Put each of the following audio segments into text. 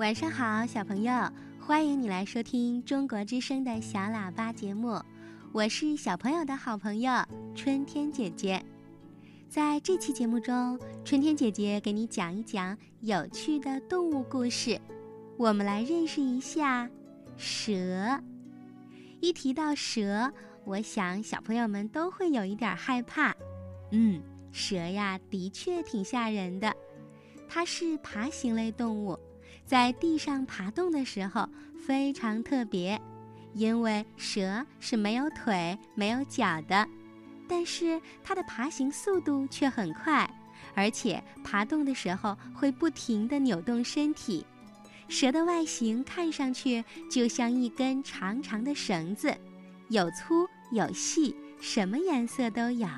晚上好，小朋友，欢迎你来收听中国之声的小喇叭节目，我是小朋友的好朋友春天姐姐。在这期节目中，春天姐姐给你讲一讲有趣的动物故事，我们来认识一下蛇。一提到蛇，我想小朋友们都会有一点害怕。嗯，蛇呀，的确挺吓人的，它是爬行类动物。在地上爬动的时候非常特别，因为蛇是没有腿、没有脚的，但是它的爬行速度却很快，而且爬动的时候会不停地扭动身体。蛇的外形看上去就像一根长长的绳子，有粗有细，什么颜色都有。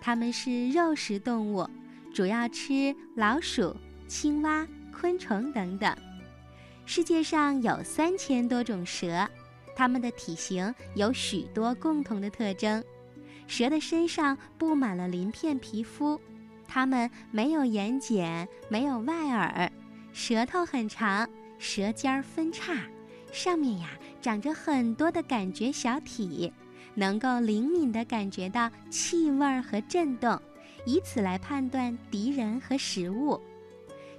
它们是肉食动物，主要吃老鼠、青蛙。昆虫等等，世界上有三千多种蛇，它们的体型有许多共同的特征。蛇的身上布满了鳞片皮肤，它们没有眼睑，没有外耳，舌头很长，舌尖分叉，上面呀长着很多的感觉小体，能够灵敏地感觉到气味和震动，以此来判断敌人和食物。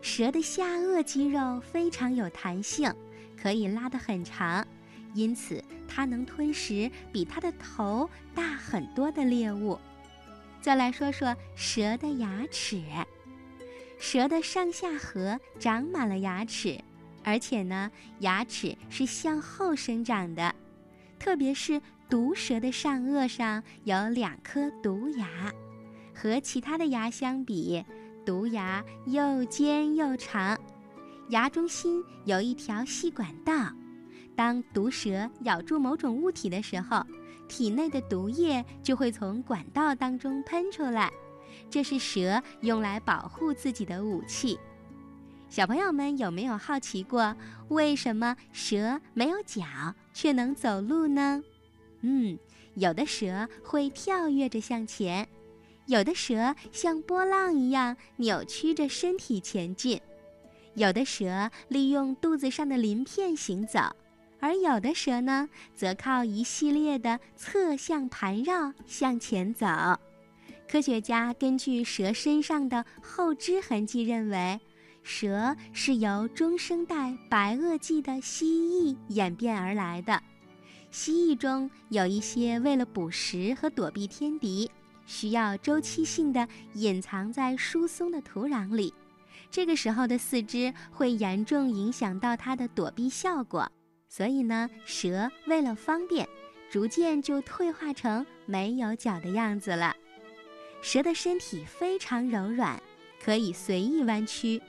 蛇的下颚肌肉非常有弹性，可以拉得很长，因此它能吞食比它的头大很多的猎物。再来说说蛇的牙齿，蛇的上下颌长满了牙齿，而且呢，牙齿是向后生长的，特别是毒蛇的上颚上有两颗毒牙，和其他的牙相比。毒牙又尖又长，牙中心有一条细管道。当毒蛇咬住某种物体的时候，体内的毒液就会从管道当中喷出来，这是蛇用来保护自己的武器。小朋友们有没有好奇过，为什么蛇没有脚却能走路呢？嗯，有的蛇会跳跃着向前。有的蛇像波浪一样扭曲着身体前进，有的蛇利用肚子上的鳞片行走，而有的蛇呢，则靠一系列的侧向盘绕向前走。科学家根据蛇身上的后肢痕迹认为，蛇是由中生代白垩纪的蜥蜴演变而来的。蜥蜴中有一些为了捕食和躲避天敌。需要周期性的隐藏在疏松的土壤里，这个时候的四肢会严重影响到它的躲避效果。所以呢，蛇为了方便，逐渐就退化成没有脚的样子了。蛇的身体非常柔软，可以随意弯曲，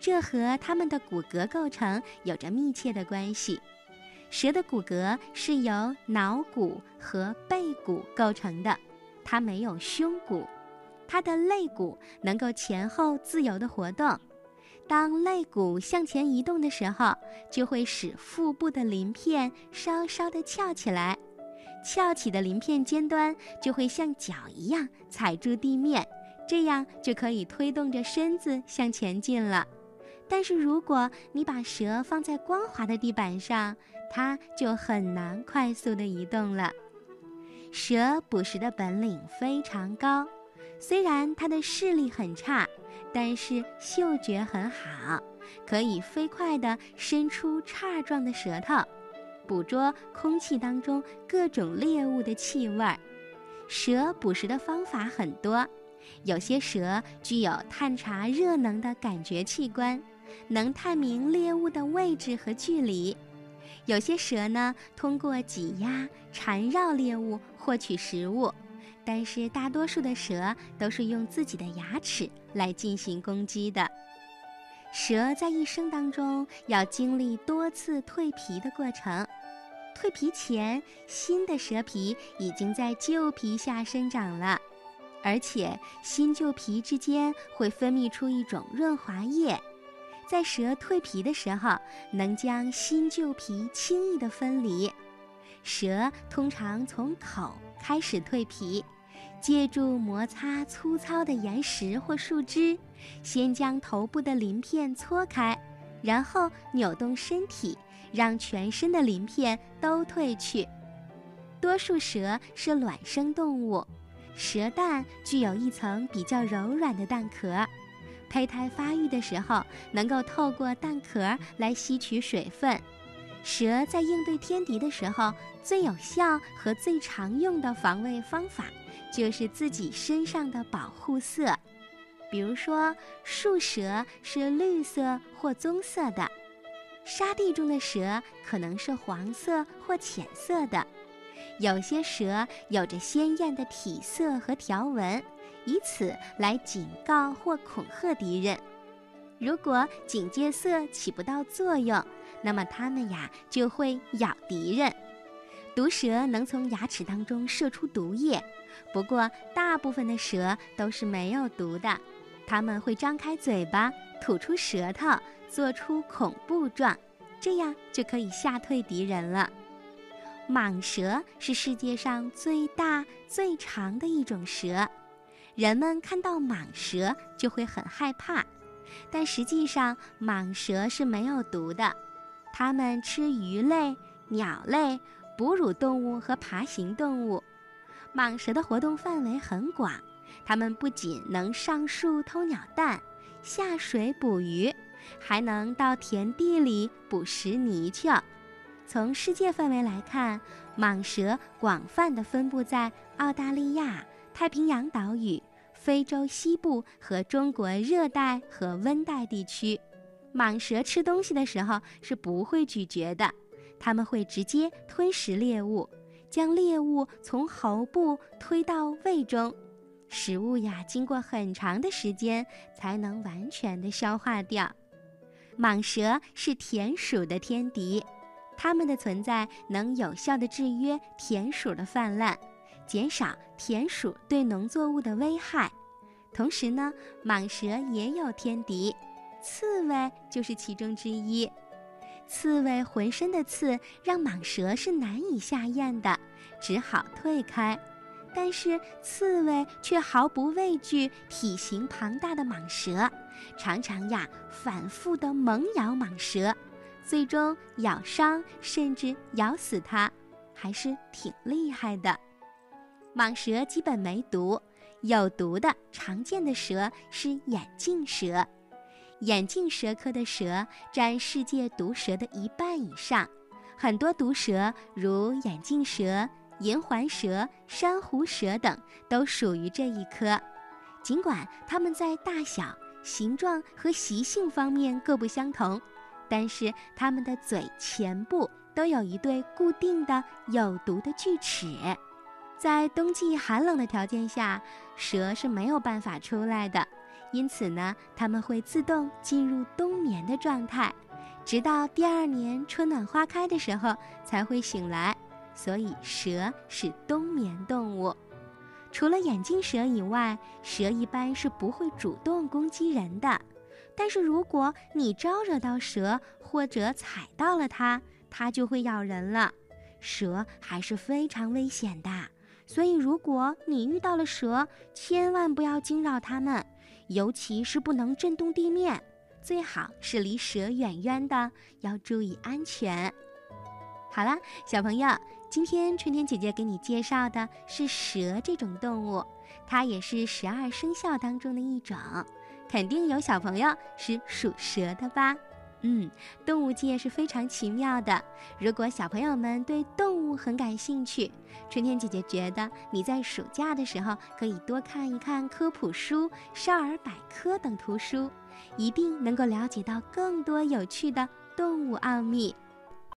这和它们的骨骼构成有着密切的关系。蛇的骨骼是由脑骨和背骨构成的。它没有胸骨，它的肋骨能够前后自由的活动。当肋骨向前移动的时候，就会使腹部的鳞片稍稍的翘起来。翘起的鳞片尖端就会像脚一样踩住地面，这样就可以推动着身子向前进了。但是如果你把蛇放在光滑的地板上，它就很难快速的移动了。蛇捕食的本领非常高，虽然它的视力很差，但是嗅觉很好，可以飞快地伸出叉状的舌头，捕捉空气当中各种猎物的气味。蛇捕食的方法很多，有些蛇具有探查热能的感觉器官，能探明猎物的位置和距离。有些蛇呢，通过挤压、缠绕猎物获取食物，但是大多数的蛇都是用自己的牙齿来进行攻击的。蛇在一生当中要经历多次蜕皮的过程，蜕皮前新的蛇皮已经在旧皮下生长了，而且新旧皮之间会分泌出一种润滑液。在蛇蜕皮的时候，能将新旧皮轻易地分离。蛇通常从口开始蜕皮，借助摩擦粗糙的岩石或树枝，先将头部的鳞片搓开，然后扭动身体，让全身的鳞片都褪去。多数蛇是卵生动物，蛇蛋具有一层比较柔软的蛋壳，胚胎发育的时候能够透过蛋壳来吸取水分。蛇在应对天敌的时候，最有效和最常用的防卫方法就是自己身上的保护色。比如说，树蛇是绿色或棕色的，沙地中的蛇可能是黄色或浅色的。有些蛇有着鲜艳的体色和条纹，以此来警告或恐吓敌人。如果警戒色起不到作用，那么它们呀就会咬敌人。毒蛇能从牙齿当中射出毒液，不过大部分的蛇都是没有毒的。它们会张开嘴巴，吐出舌头，做出恐怖状，这样就可以吓退敌人了。蟒蛇是世界上最大、最长的一种蛇，人们看到蟒蛇就会很害怕，但实际上蟒蛇是没有毒的。它们吃鱼类、鸟类、哺乳动物和爬行动物。蟒蛇的活动范围很广。它们不仅能上树偷鸟蛋、下水捕鱼，还能到田地里捕食泥鳅。从世界范围来看，蟒蛇广泛地分布在澳大利亚、太平洋岛屿、非洲西部和中国热带和温带地区。蟒蛇吃东西的时候是不会咀嚼的，它们会直接吞食猎物，将猎物从喉部推到胃中。食物呀，经过很长的时间才能完全的消化掉。蟒蛇是田鼠的天敌，它们的存在能有效的制约田鼠的泛滥，减少田鼠对农作物的危害。同时呢，蟒蛇也有天敌，刺猬就是其中之一。刺猬浑身的刺让蟒蛇是难以下咽的，只好退开。但是刺猬却毫不畏惧体型庞大的蟒蛇，常常呀反复的猛咬蟒蛇，最终咬伤甚至咬死它，还是挺厉害的。蟒蛇基本没毒，有毒的常见的蛇是眼镜蛇，眼镜蛇科的蛇占世界毒蛇的一半以上，很多毒蛇如眼镜蛇。银环蛇、珊瑚蛇等都属于这一科，尽管它们在大小、形状和习性方面各不相同，但是它们的嘴前部都有一对固定的有毒的锯齿。在冬季寒冷的条件下，蛇是没有办法出来的，因此呢，它们会自动进入冬眠的状态，直到第二年春暖花开的时候才会醒来。所以，蛇是冬眠动物。除了眼镜蛇以外，蛇一般是不会主动攻击人的。但是，如果你招惹到蛇或者踩到了它，它就会咬人了。蛇还是非常危险的，所以如果你遇到了蛇，千万不要惊扰它们，尤其是不能震动地面，最好是离蛇远远的，要注意安全。好了，小朋友。今天春天姐姐给你介绍的是蛇这种动物，它也是十二生肖当中的一种，肯定有小朋友是属蛇的吧？嗯，动物界是非常奇妙的。如果小朋友们对动物很感兴趣，春天姐姐觉得你在暑假的时候可以多看一看科普书、少儿百科等图书，一定能够了解到更多有趣的动物奥秘。